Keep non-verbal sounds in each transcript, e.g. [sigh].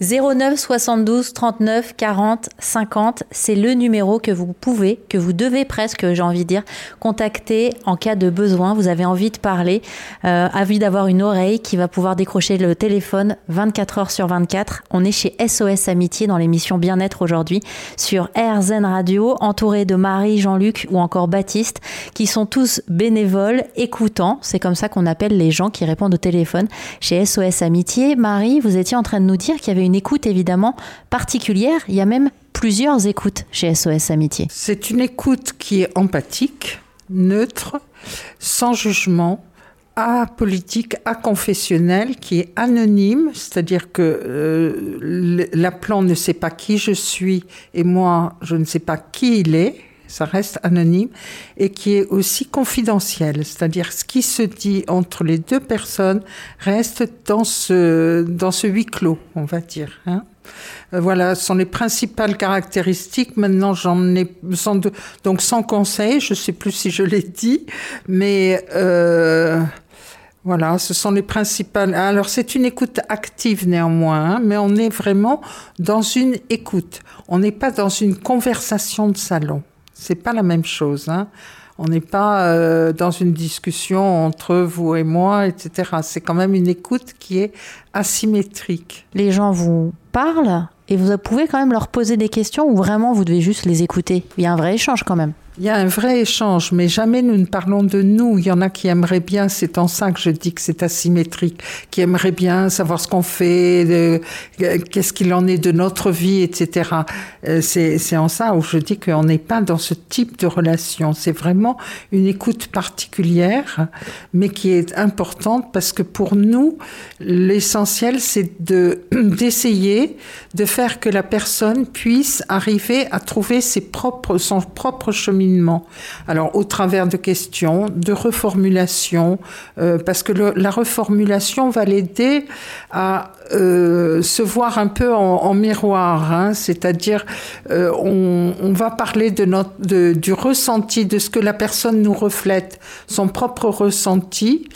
09 72 39 40 50, c'est le numéro que vous pouvez, que vous devez presque, j'ai envie de dire, contacter en cas de besoin. Vous avez envie de parler, euh, d'avoir une oreille qui va pouvoir décrocher le téléphone 24 heures sur 24. On est chez SOS Amitié dans l'émission Bien-être aujourd'hui sur RZN Radio, entouré de Marie, Jean-Luc ou encore Baptiste, qui sont tous bénévoles, écoutants. C'est comme ça qu'on appelle les gens qui répondent au téléphone chez SOS Amitié. Marie, vous étiez en train de nous dire qu'il y avait une une écoute évidemment particulière. Il y a même plusieurs écoutes chez SOS Amitié. C'est une écoute qui est empathique, neutre, sans jugement, apolitique, aconfessionnel, qui est anonyme, c'est-à-dire que euh, l'appelant ne sait pas qui je suis et moi, je ne sais pas qui il est ça reste anonyme, et qui est aussi confidentiel, c'est-à-dire ce qui se dit entre les deux personnes reste dans ce, dans ce huis clos, on va dire. Hein. Euh, voilà, ce sont les principales caractéristiques. Maintenant, j'en ai sans donc sans conseil, je ne sais plus si je l'ai dit, mais euh, voilà, ce sont les principales. Alors, c'est une écoute active néanmoins, hein, mais on est vraiment dans une écoute. On n'est pas dans une conversation de salon. C'est pas la même chose. Hein. On n'est pas euh, dans une discussion entre vous et moi, etc. C'est quand même une écoute qui est asymétrique. Les gens vous parlent et vous pouvez quand même leur poser des questions ou vraiment vous devez juste les écouter. Il y a un vrai échange quand même. Il y a un vrai échange, mais jamais nous ne parlons de nous. Il y en a qui aimeraient bien, c'est en ça que je dis que c'est asymétrique, qui aimeraient bien savoir ce qu'on fait, qu'est-ce qu'il en est de notre vie, etc. Euh, c'est en ça où je dis qu'on n'est pas dans ce type de relation. C'est vraiment une écoute particulière, mais qui est importante parce que pour nous, l'essentiel, c'est [clears throat] d'essayer de faire que la personne puisse arriver à trouver ses propres, son propre chemin alors, au travers de questions, de reformulation, euh, parce que la reformulation va l'aider à euh, se voir un peu en, miroir, hein. c'est-à-dire euh, on, va parler du ressenti, de ce que la personne nous reflète, son propre ressenti.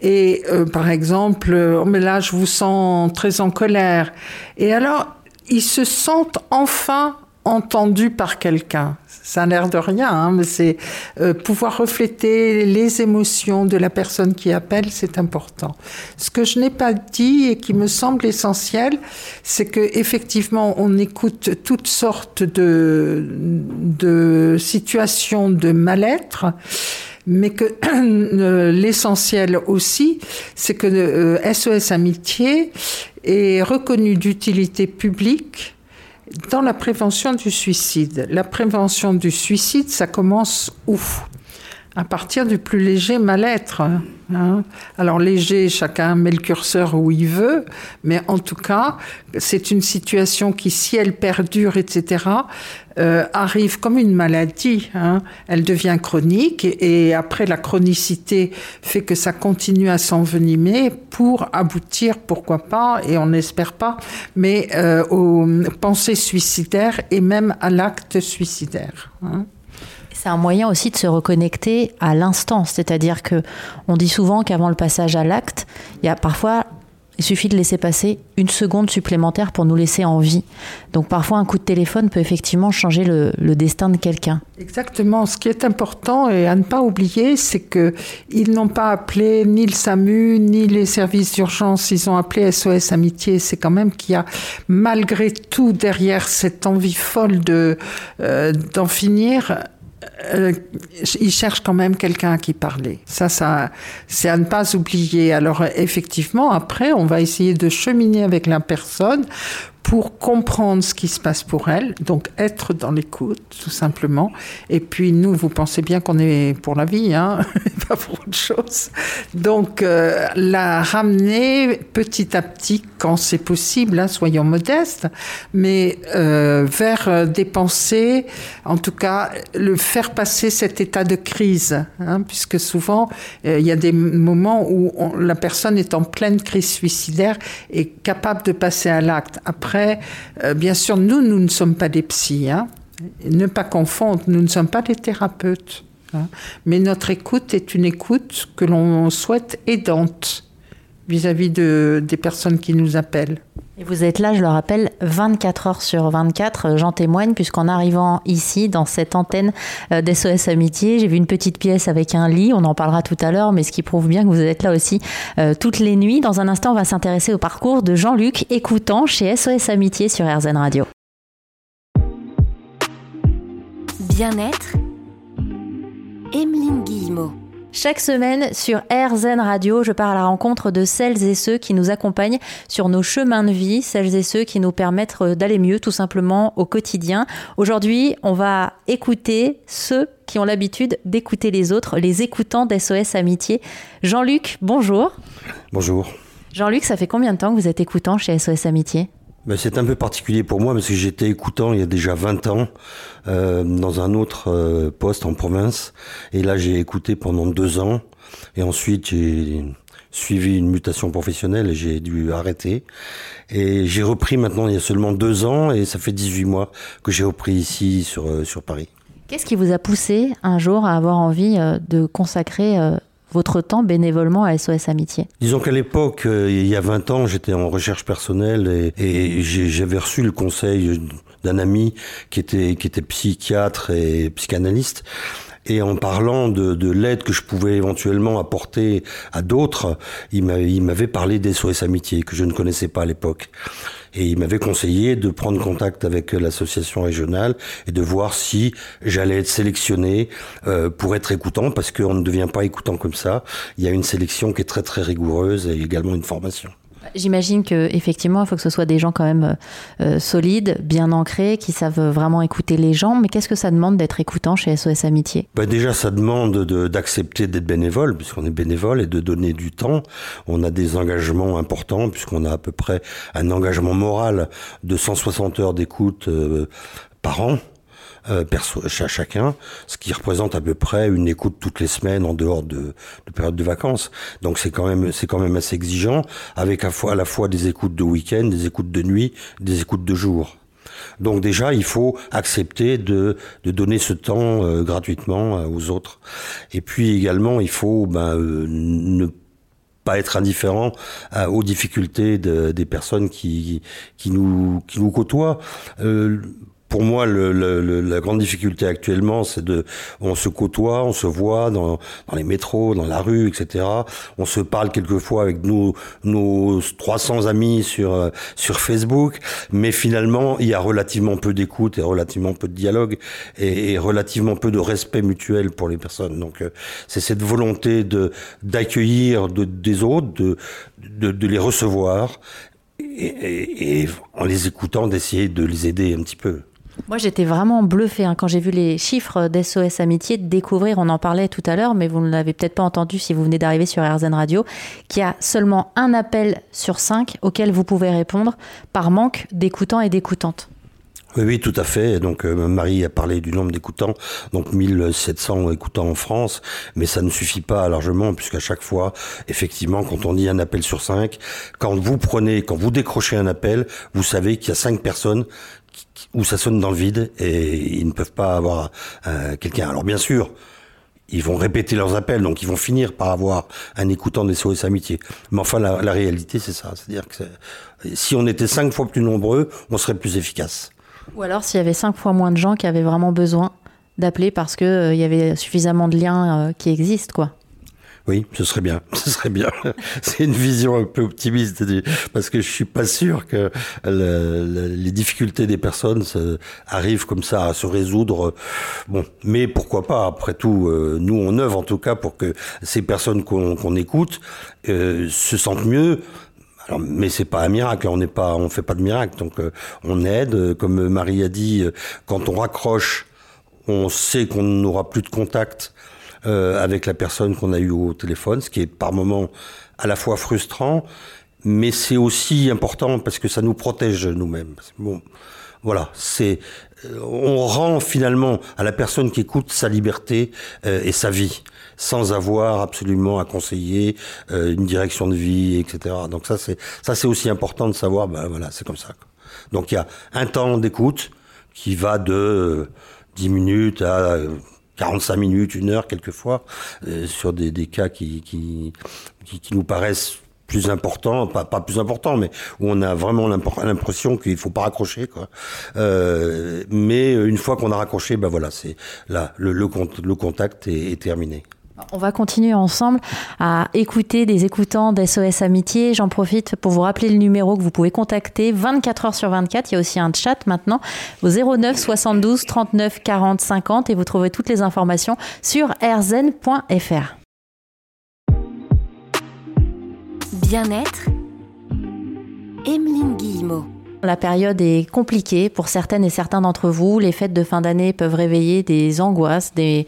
Et par exemple, oh, mais là je vous sens très en colère. Et alors, ils se sentent enfin entendus par quelqu'un ça a l'air de rien, hein, mais c'est euh, pouvoir refléter les émotions de la personne qui appelle, c'est important. Ce que je n'ai pas dit et qui me semble essentiel, c'est que effectivement, on écoute toutes sortes de, de situations de mal-être mais que [clears throat] l'essentiel aussi, c'est que SOS euh, Amitié est reconnu d'utilité publique dans la prévention du suicide, la prévention du suicide, ça commence où? À partir du plus léger mal-être. Hein. Alors léger, chacun met le curseur où il veut, mais en tout cas, c'est une situation qui, si elle perdure, etc., euh, arrive comme une maladie. Hein. Elle devient chronique et, après la chronicité fait que ça continue à s'envenimer pour aboutir, pourquoi pas, et on n'espère pas, mais euh, aux pensées suicidaires et même à l'acte suicidaire. Hein. C'est un moyen aussi de se reconnecter à l'instant, c'est-à-dire que on dit souvent qu'avant le passage à l'acte, il y a parfois il suffit de laisser passer une seconde supplémentaire pour nous laisser en vie. Donc parfois un coup de téléphone peut effectivement changer le, destin de quelqu'un. Exactement. Ce qui est important et à ne pas oublier, c'est que ils n'ont pas appelé ni le SAMU ni les services d'urgence. Ils ont appelé SOS Amitié. C'est quand même qu'il y a malgré tout derrière cette envie folle de euh, d'en finir euh, il cherche quand même quelqu'un à qui parler. Ça, ça, c'est à ne pas oublier. Alors, effectivement, après, on va essayer de cheminer avec la personne pour comprendre ce qui se passe pour elle, donc être dans l'écoute, tout simplement. Et puis nous, vous pensez bien qu'on est pour la vie, hein, [laughs] pas pour autre chose. Donc euh, la ramener petit à petit, quand c'est possible, hein, soyons modestes, mais euh, vers euh, des pensées, en tout cas, le faire passer cet état de crise, hein, puisque souvent il y a des moments où la personne est en pleine crise suicidaire et capable de passer à l'acte. Euh, bien sûr, nous, nous ne sommes pas des psys. Hein. Ne pas confondre, nous ne sommes pas des thérapeutes. Hein. Mais notre écoute est une écoute que l'on souhaite aidante vis-à-vis de, des personnes qui nous appellent. Vous êtes là, je le rappelle, 24 heures sur 24. J'en témoigne puisqu'en arrivant ici, dans cette antenne euh, d'SOS Amitié, j'ai vu une petite pièce avec un lit. On en parlera tout à l'heure, mais ce qui prouve bien que vous êtes là aussi euh, toutes les nuits. Dans un instant, on va s'intéresser au parcours de Jean-Luc, écoutant chez SOS Amitié sur RZN Radio. Bien-être, Emeline Guillemot. Chaque semaine sur RZN Radio, je pars à la rencontre de celles et ceux qui nous accompagnent sur nos chemins de vie, celles et ceux qui nous permettent euh, d'aller mieux tout simplement au quotidien. Aujourd'hui, on va écouter ceux qui ont l'habitude d'écouter les autres, les écoutants d'SOS Amitié. Jean-Luc, bonjour. Bonjour. Jean-Luc, ça fait combien de temps que vous êtes écoutant chez SOS Amitié? C'est un peu particulier pour moi parce que j'étais écoutant il y a déjà 20 ans euh, dans un autre euh, poste en province. Et là, j'ai écouté pendant deux ans. Et ensuite, j'ai suivi une mutation professionnelle et j'ai dû arrêter. Et j'ai repris maintenant il y a seulement deux ans et ça fait 18 mois que j'ai repris ici sur, euh, sur Paris. Qu'est-ce qui vous a poussé un jour à avoir envie de consacrer votre temps bénévolement à SOS Amitié Disons qu'à l'époque, euh, il y a 20 ans, j'étais en recherche personnelle et, j'avais reçu le conseil d'un ami qui était, qui était psychiatre et psychanalyste. Et en parlant de, de l'aide que je pouvais éventuellement apporter à d'autres, il m'avait parlé des SOS Amitié, que je ne connaissais pas à l'époque. Et il m'avait conseillé de prendre contact avec l'association régionale et de voir si j'allais être sélectionné euh, pour être écoutant, parce qu'on ne devient pas écoutant comme ça. Il y a une sélection qui est très très rigoureuse et également une formation. J'imagine que effectivement, il faut que ce soit des gens quand même euh, solides, bien ancrés, qui savent vraiment écouter les gens. Mais qu'est-ce que ça demande d'être écoutant chez SOS Amitié? Bah Déjà, ça demande d'accepter d'être bénévole, puisqu'on est bénévole, et de donner du temps. On a des engagements importants, puisqu'on a à peu près un engagement moral de 160 heures d'écoute euh, par an euh, chacun, ce qui représente à peu près une écoute toutes les semaines en dehors de, de période de vacances. Donc c'est quand même c'est quand même assez exigeant, avec à, fois, à la fois des écoutes de week-end, des écoutes de nuit, des écoutes de jour. Donc déjà, il faut accepter de, de donner ce temps euh, gratuitement euh, aux autres. Et puis également, il faut ben, euh, ne pas être indifférent aux difficultés de, des personnes qui, qui, nous, qui nous côtoient pour moi, le, le, la grande difficulté actuellement, c'est de, on se côtoie, on se voit dans, dans les métros, dans la rue, etc. On se parle quelquefois avec nous, nos 300 amis sur sur Facebook, mais finalement, il y a relativement peu d'écoute et relativement peu de dialogue et, et, relativement peu de respect mutuel pour les personnes. Donc, euh, c'est cette volonté de d'accueillir de, des autres, de, de, de les recevoir et, et, en les écoutant, d'essayer de les aider un petit peu. Moi, j'étais vraiment bluffée hein, quand j'ai vu les chiffres d'SOS Amitié de découvrir, on en parlait tout à l'heure, mais vous ne l'avez peut-être pas entendu si vous venez d'arriver sur RZN Radio, qu'il y a seulement un appel sur cinq auquel vous pouvez répondre par manque d'écoutants et d'écoutantes. Oui, oui, tout à fait. Donc euh, Marie a parlé du nombre d'écoutants, donc 1700 écoutants en France, mais ça ne suffit pas largement puisqu'à chaque fois, effectivement, quand on dit un appel sur cinq, quand vous prenez, quand vous décrochez un appel, vous savez qu'il y a cinq personnes où ça sonne dans le vide et ils ne peuvent pas avoir euh, quelqu'un. Alors bien sûr, ils vont répéter leurs appels, donc ils vont finir par avoir un écoutant des SOS Amitié. Mais enfin, la, réalité, c'est ça. C'est-à-dire que si on était cinq fois plus nombreux, on serait plus efficace. Ou alors s'il y avait cinq fois moins de gens qui avaient vraiment besoin d'appeler parce qu'il euh, y avait suffisamment de liens euh, qui existent, quoi. Oui, ce serait bien. [laughs] Ce serait bien. C'est une vision un peu optimiste parce que je suis pas sûr que les difficultés des personnes arrivent comme ça à se résoudre. Bon, mais pourquoi pas Après tout, euh, nous on œuvre en tout cas pour que ces personnes qu'on écoute euh, se sentent mieux. Mais c'est pas un miracle, on n'est pas, on fait pas de miracle, donc euh, on aide. Comme Marie a dit, quand on raccroche, on sait qu'on n'aura plus de contact euh, avec la personne qu'on a eue au téléphone, ce qui est par moments à la fois frustrant, mais c'est aussi important parce que ça nous protège nous-mêmes. Bon, voilà, c'est euh, on rend finalement à la personne qui écoute sa liberté euh, et sa vie sans avoir absolument à conseiller euh, une direction de vie, etc. Donc ça c'est ça c'est aussi important de savoir. Ben voilà, c'est comme ça. Donc il y a un temps d'écoute qui va de 10 minutes à 45 minutes, une heure quelquefois, sur des, cas qui, nous paraissent plus important, pas, plus important, mais où on a vraiment l'impression qu'il faut pas raccrocher. Euh, mais une fois qu'on a raccroché, ben voilà, c'est là, le, contact est terminé. On va continuer ensemble à écouter des écoutants d'SOS Amitié. J'en profite pour vous rappeler le numéro que vous pouvez contacter 24 heures sur 24. Il y a aussi un chat maintenant au 09 72 39 40 50 et vous trouverez toutes les informations sur rzn.fr. Bien-être, Emeline Guillemot. La période est compliquée pour certaines et certains d'entre vous. Les fêtes de fin d'année peuvent réveiller des angoisses, des,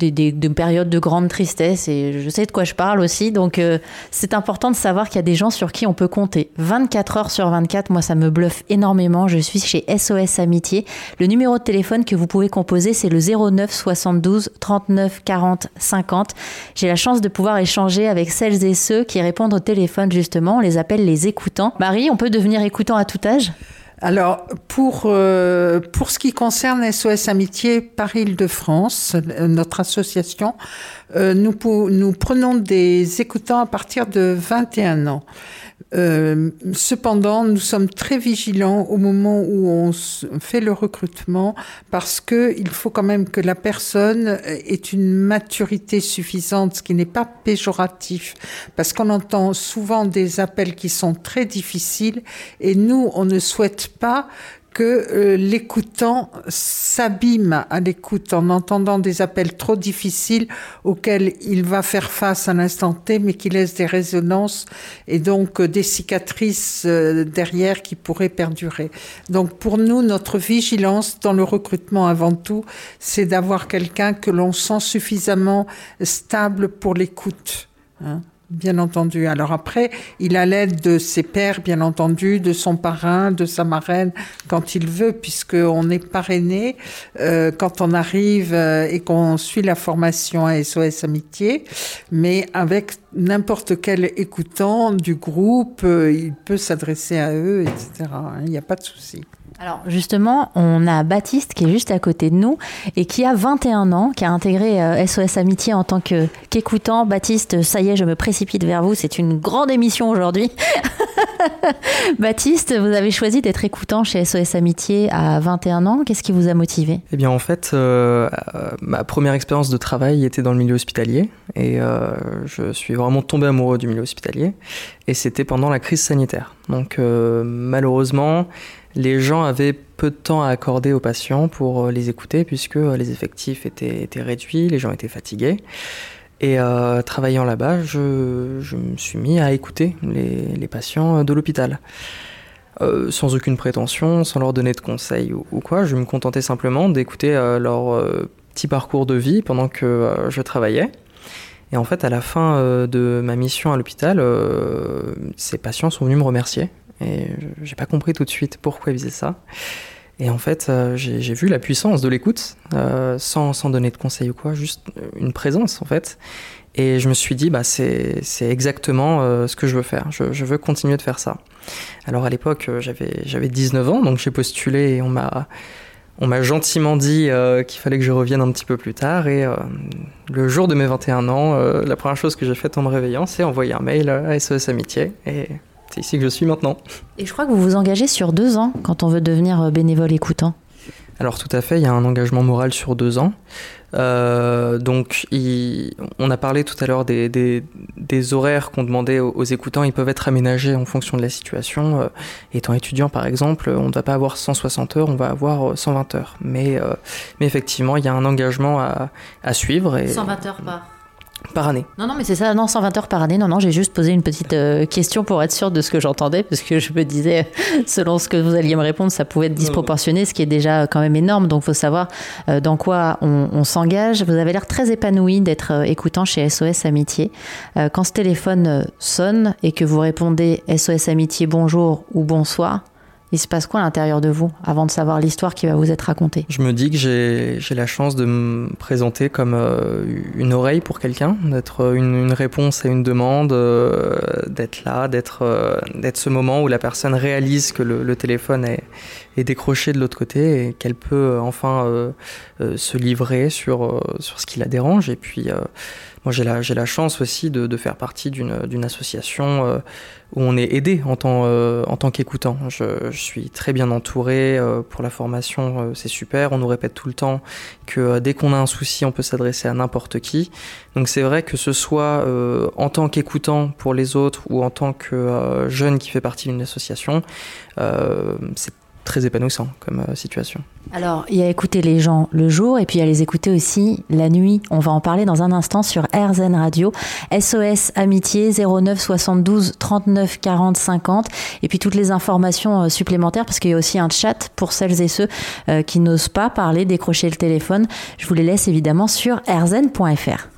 des, des, des, périodes de grande tristesse et je sais de quoi je parle aussi. Donc euh, c'est important de savoir qu'il y a des gens sur qui on peut compter. 24 heures sur 24, moi ça me bluffe énormément. Je suis chez SOS Amitié. Le numéro de téléphone que vous pouvez composer c'est le 09 72 39 40 50. J'ai la chance de pouvoir échanger avec celles et ceux qui répondent au téléphone justement. On les appelle les écoutants. Marie, on peut devenir écoutant à tout âge? Alors, pour, euh, pour ce qui concerne SOS Amitié Paris-Île-de-France, notre association, euh, nous, nous prenons des écoutants à partir de 21 ans. Euh, cependant, nous sommes très vigilants au moment où on fait le recrutement parce que il faut quand même que la personne ait une maturité suffisante, ce qui n'est pas péjoratif, parce qu'on entend souvent des appels qui sont très difficiles et nous, on ne souhaite pas que euh, l'écoutant s'abîme à l'écoute en entendant des appels trop difficiles auxquels il va faire face à l'instant T, mais qui laissent des résonances et donc euh, des cicatrices euh, derrière qui pourraient perdurer. Donc pour nous, notre vigilance dans le recrutement avant tout, c'est d'avoir quelqu'un que l'on sent suffisamment stable pour l'écoute. Hein. Bien entendu. Alors après, il a l'aide de ses pères, bien entendu, de son parrain, de sa marraine, quand il veut, puisqu'on est parrainé euh, quand on arrive euh, et qu'on suit la formation à SOS Amitié. Mais avec n'importe quel écoutant du groupe, euh, il peut s'adresser à eux, etc. Il n'y a pas de souci. Alors justement, on a Baptiste qui est juste à côté de nous et qui a 21 ans, qui a intégré SOS euh, Amitié en tant qu'écoutant. Baptiste, ça y est, je me précipite vers vous, c'est une grande émission aujourd'hui. [laughs] Baptiste, vous avez choisi d'être écoutant chez SOS Amitié à 21 ans. Qu'est-ce qui vous a motivé? Eh bien en fait, euh, ma première expérience de travail était dans le milieu hospitalier et euh, je suis vraiment tombé amoureux du milieu hospitalier et c'était pendant la crise sanitaire. Donc euh, malheureusement, les gens avaient peu de temps à accorder aux patients pour euh, les écouter puisque euh, les effectifs étaient, réduits, les gens étaient fatigués. Et euh, travaillant là-bas, je, me suis mis à écouter les, patients de l'hôpital. Sans aucune prétention, sans leur donner de conseils ou, quoi, je me contentais simplement d'écouter leur petit parcours de vie pendant que je travaillais. Et en fait, à la fin de ma mission à l'hôpital, ces patients sont venus me remercier et j'ai pas compris tout de suite pourquoi ils faisaient ça. Et en fait, euh, j'ai vu la puissance de l'écoute, euh, sans, sans, donner de conseils ou quoi, juste une présence en fait. Et je me suis dit, bah, c'est exactement euh, ce que je veux faire. Je, veux continuer de faire ça. Alors à l'époque, j'avais 19 ans, donc j'ai postulé et on m'a on m'a gentiment dit qu'il fallait que je revienne un petit peu plus tard. Et le jour de mes 21 ans, la première chose que j'ai faite en me réveillant, c'est envoyer un mail à SOS Amitié. C'est ici que je suis maintenant. Et je crois que vous vous engagez sur deux ans quand on veut devenir bénévole écoutant. Alors tout à fait, il y a un engagement moral sur deux ans. Euh, donc il, on a parlé tout à l'heure des, des, des, horaires qu'on demandait aux, aux, écoutants, ils peuvent être aménagés en fonction de la situation. Euh, étant étudiant par exemple, on ne va pas avoir 160 heures, on va avoir 120 heures. Mais, euh, mais effectivement, il y a un engagement à, à suivre. Et, 120 heures par par année. Non, non, mais c'est ça, non, 120 heures par année. Non, non, j'ai juste posé une petite euh, question pour être sûr de ce que j'entendais, parce que je me disais, [laughs] selon ce que vous alliez me répondre, ça pouvait être disproportionné, ce qui est déjà quand même énorme. Donc, il faut savoir euh, dans quoi on, on s'engage. Vous avez l'air très épanoui d'être euh, écoutant chez SOS Amitié. Quand ce téléphone sonne et que vous répondez SOS Amitié bonjour ou bonsoir, il se passe quoi à l'intérieur de vous avant de savoir l'histoire qui va vous être racontée? Je me dis que j'ai la chance de me présenter comme euh, une oreille pour quelqu'un, d'être une, une, réponse à une demande, euh, d'être là, d'être euh, ce moment où la personne réalise que le, le téléphone est, et décrocher de l'autre côté et qu'elle peut enfin se livrer sur, sur ce qui la dérange. Et puis, moi, j'ai la, la chance aussi de, de faire partie d'une association où on est aidé en tant, euh, en tant qu'écoutant. Je, je, suis très bien entouré euh, pour la formation, euh, c'est super. On nous répète tout le temps que dès qu'on a un souci, on peut s'adresser à n'importe qui. Donc c'est vrai que ce soit en tant qu'écoutant pour les autres ou en tant que jeune qui fait partie d'une association, c'est très épanouissant comme euh, situation. Alors, il y a écouter les gens le jour et puis il y a les écouter aussi la nuit. On va en parler dans un instant sur RZN Radio. SOS Amitié 09 72 39 40 50. Et puis toutes les informations euh, supplémentaires parce qu'il y a aussi un chat pour celles et ceux euh, qui n'osent pas parler, décrocher le téléphone. Je vous les laisse évidemment sur rzn.fr.